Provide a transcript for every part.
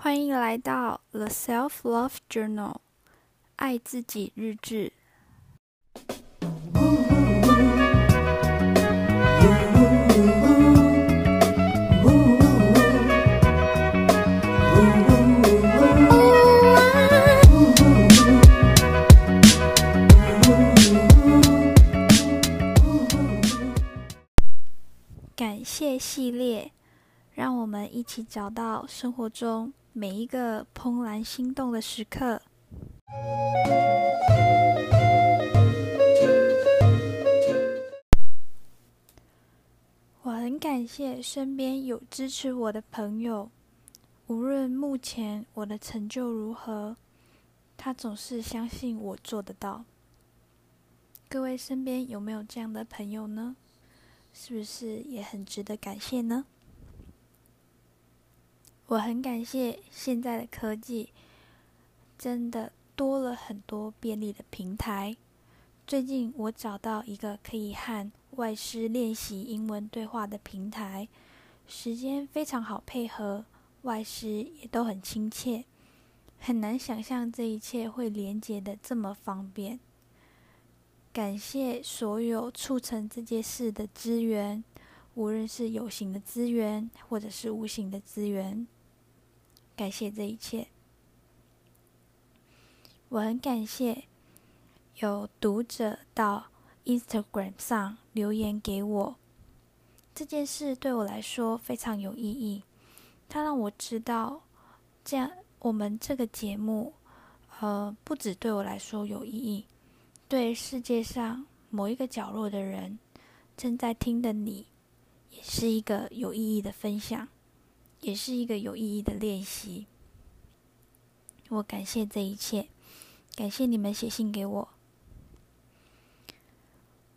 欢迎来到 The Self Love Journal，爱自己日志。感谢系列，让我们一起找到生活中每一个怦然心动的时刻。我很感谢身边有支持我的朋友，无论目前我的成就如何，他总是相信我做得到。各位身边有没有这样的朋友呢？是不是也很值得感谢呢？我很感谢现在的科技，真的多了很多便利的平台。最近我找到一个可以和外师练习英文对话的平台，时间非常好配合，外师也都很亲切，很难想象这一切会连接得这么方便。感谢所有促成这件事的资源，无论是有形的资源或者是无形的资源，感谢这一切。我很感谢有读者到 Instagram 上留言给我，这件事对我来说非常有意义。它让我知道，这样我们这个节目，呃，不止对我来说有意义。对世界上某一个角落的人，正在听的你，也是一个有意义的分享，也是一个有意义的练习。我感谢这一切，感谢你们写信给我。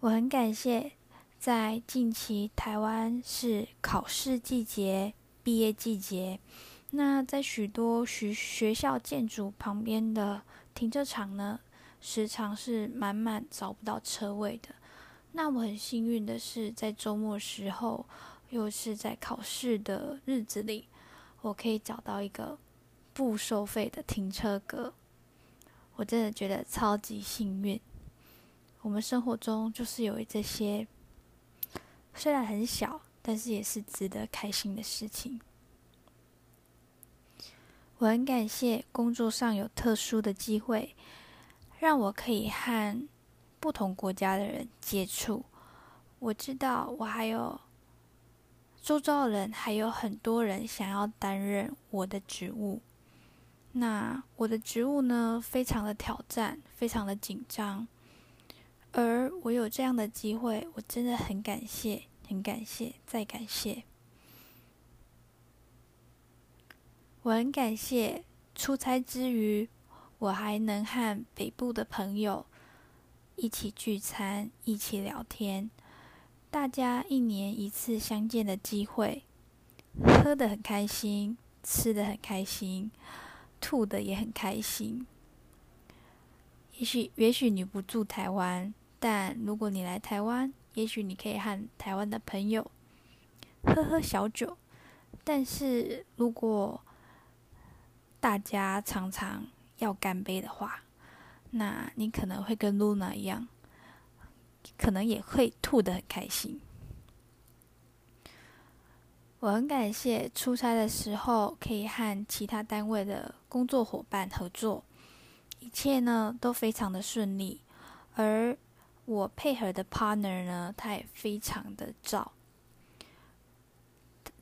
我很感谢，在近期台湾是考试季节、毕业季节，那在许多学学校建筑旁边的停车场呢，时常是满满找不到车位的。那我很幸运的是，在周末时候，又是在考试的日子里，我可以找到一个不收费的停车格。我真的觉得超级幸运。我们生活中就是有这些，虽然很小，但是也是值得开心的事情。我很感谢工作上有特殊的机会。让我可以和不同国家的人接触。我知道我还有周遭的人，还有很多人想要担任我的职务。那我的职务呢，非常的挑战，非常的紧张。而我有这样的机会，我真的很感谢，很感谢，再感谢。我很感谢出差之余。我还能和北部的朋友一起聚餐，一起聊天，大家一年一次相见的机会，喝得很开心，吃得很开心，吐得也很开心。也许，也许你不住台湾，但如果你来台湾，也许你可以和台湾的朋友喝喝小酒。但是如果大家常常要干杯的话，那你可能会跟露娜一样，可能也会吐得很开心。我很感谢出差的时候可以和其他单位的工作伙伴合作，一切呢都非常的顺利，而我配合的 partner 呢，他也非常的照，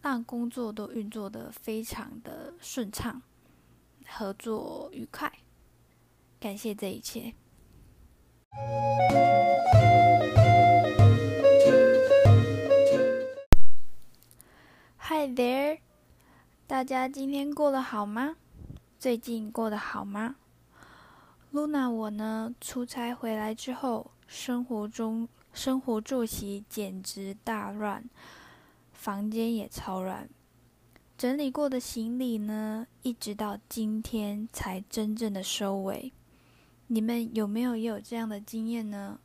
让工作都运作得非常的顺畅。合作愉快，感谢这一切。there，大家今天过得好吗？最近过得好吗？Luna，我呢，出差回来之后，生活中生活作息简直大乱，房间也超乱。整理过的行李呢，一直到今天才真正的收尾。你们有没有也有这样的经验呢？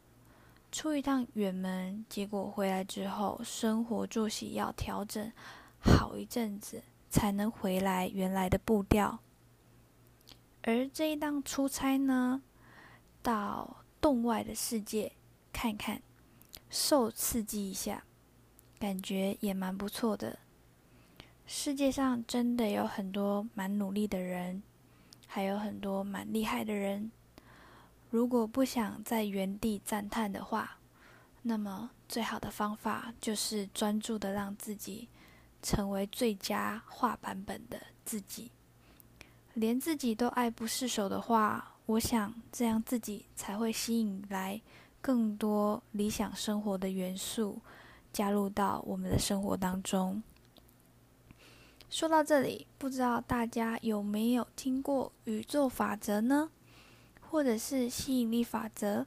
出一趟远门，结果回来之后，生活作息要调整好一阵子才能回来原来的步调。而这一趟出差呢，到洞外的世界看看，受刺激一下，感觉也蛮不错的。世界上真的有很多蛮努力的人，还有很多蛮厉害的人。如果不想在原地赞叹的话，那么最好的方法就是专注的让自己成为最佳化版本的自己。连自己都爱不释手的话，我想这样自己才会吸引来更多理想生活的元素加入到我们的生活当中。说到这里，不知道大家有没有听过宇宙法则呢？或者是吸引力法则？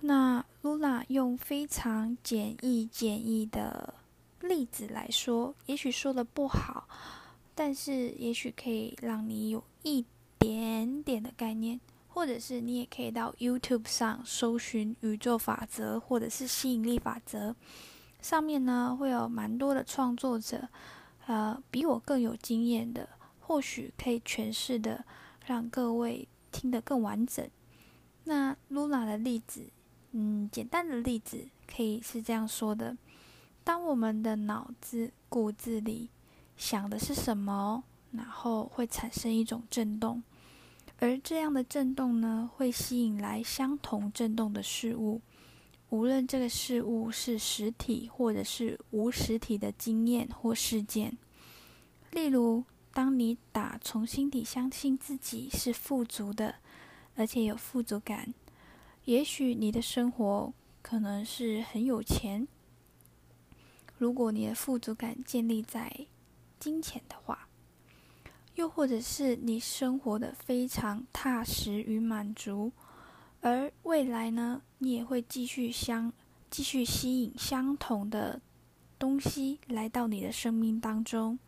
那噜那用非常简易、简易的例子来说，也许说的不好，但是也许可以让你有一点点的概念，或者是你也可以到 YouTube 上搜寻宇宙法则，或者是吸引力法则，上面呢会有蛮多的创作者。呃，比我更有经验的，或许可以诠释的让各位听得更完整。那噜那的例子，嗯，简单的例子可以是这样说的：当我们的脑子骨子里想的是什么，然后会产生一种震动，而这样的震动呢，会吸引来相同震动的事物。无论这个事物是实体或者是无实体的经验或事件，例如，当你打从心底相信自己是富足的，而且有富足感，也许你的生活可能是很有钱。如果你的富足感建立在金钱的话，又或者是你生活的非常踏实与满足。而未来呢，你也会继续相继续吸引相同的东西来到你的生命当中。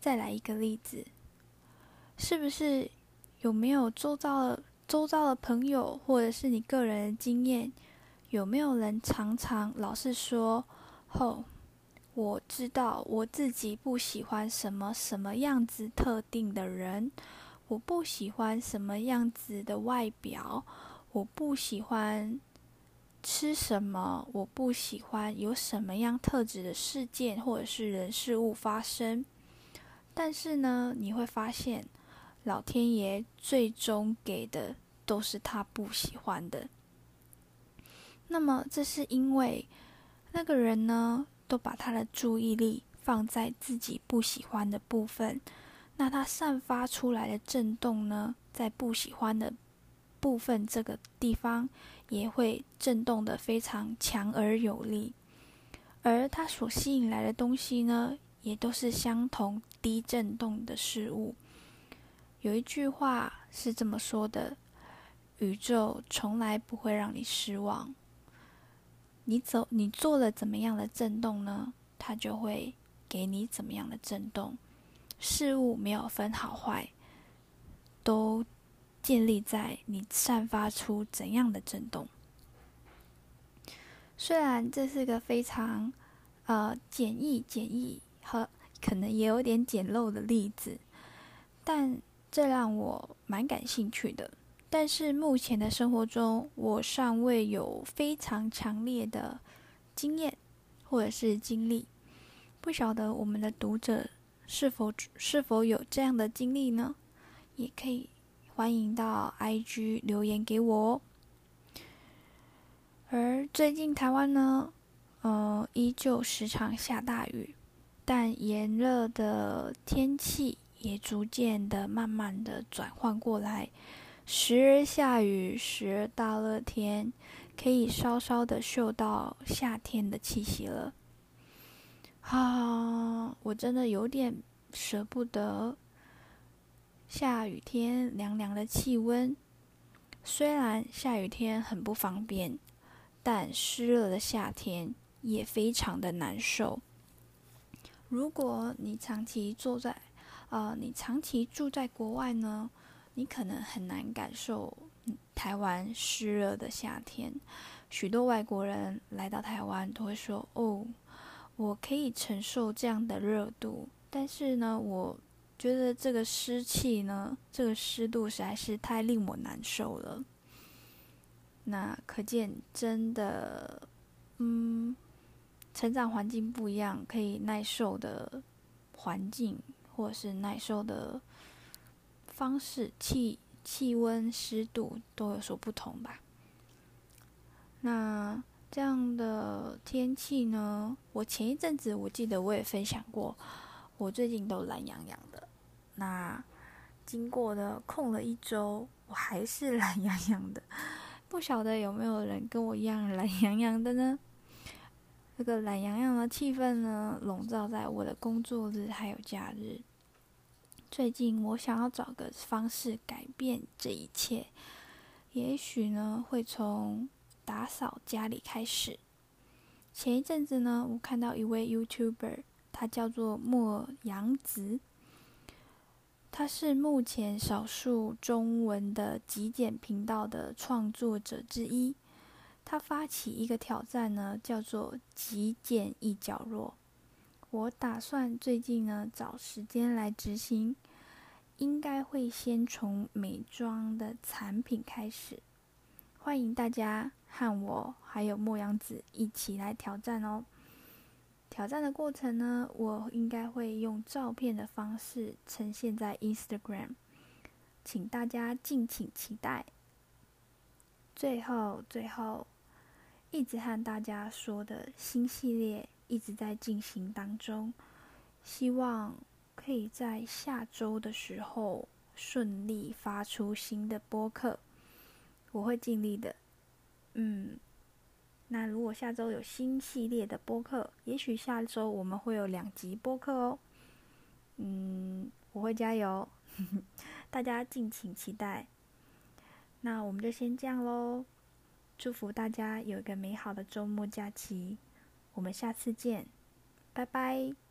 再来一个例子，是不是有没有周遭的周遭的朋友，或者是你个人的经验，有没有人常常老是说：“后，我知道我自己不喜欢什么什么样子特定的人。”我不喜欢什么样子的外表，我不喜欢吃什么，我不喜欢有什么样特质的事件或者是人事物发生。但是呢，你会发现，老天爷最终给的都是他不喜欢的。那么，这是因为那个人呢，都把他的注意力放在自己不喜欢的部分。那他散发出来的震动呢，在不喜欢的部分这个地方，也会震动的非常强而有力，而他所吸引来的东西呢，也都是相同低震动的事物。有一句话是这么说的：宇宙从来不会让你失望。你走，你做了怎么样的震动呢？它就会给你怎么样的震动。事物没有分好坏，都建立在你散发出怎样的震动。虽然这是个非常呃简易、简易和可能也有点简陋的例子，但这让我蛮感兴趣的。但是目前的生活中，我尚未有非常强烈的经验或者是经历，不晓得我们的读者。是否是否有这样的经历呢？也可以欢迎到 IG 留言给我哦。而最近台湾呢，呃，依旧时常下大雨，但炎热的天气也逐渐的、慢慢的转换过来，时而下雨，时而大热天，可以稍稍的嗅到夏天的气息了。啊，我真的有点舍不得下雨天凉凉的气温。虽然下雨天很不方便，但湿热的夏天也非常的难受。如果你长期坐在，呃，你长期住在国外呢，你可能很难感受台湾湿热的夏天。许多外国人来到台湾都会说：“哦。”我可以承受这样的热度，但是呢，我觉得这个湿气呢，这个湿度实在是太令我难受了。那可见，真的，嗯，成长环境不一样，可以耐受的环境或者是耐受的方式，气气温、湿度都有所不同吧。那。这样的天气呢，我前一阵子我记得我也分享过，我最近都懒洋洋的。那经过的空了一周，我还是 懒洋洋的。不晓得有没有人跟我一样懒洋洋的呢？这个懒洋洋的气氛呢，笼罩在我的工作日还有假日。最近我想要找个方式改变这一切，也许呢会从。打扫家里开始。前一阵子呢，我看到一位 YouTuber，他叫做莫阳子，他是目前少数中文的极简频道的创作者之一。他发起一个挑战呢，叫做“极简一角落”。我打算最近呢找时间来执行，应该会先从美妆的产品开始。欢迎大家。和我还有莫阳子一起来挑战哦！挑战的过程呢，我应该会用照片的方式呈现在 Instagram，请大家敬请期待。最后，最后，一直和大家说的新系列一直在进行当中，希望可以在下周的时候顺利发出新的播客，我会尽力的。嗯，那如果下周有新系列的播客，也许下周我们会有两集播客哦。嗯，我会加油，大家敬请期待。那我们就先这样喽，祝福大家有一个美好的周末假期，我们下次见，拜拜。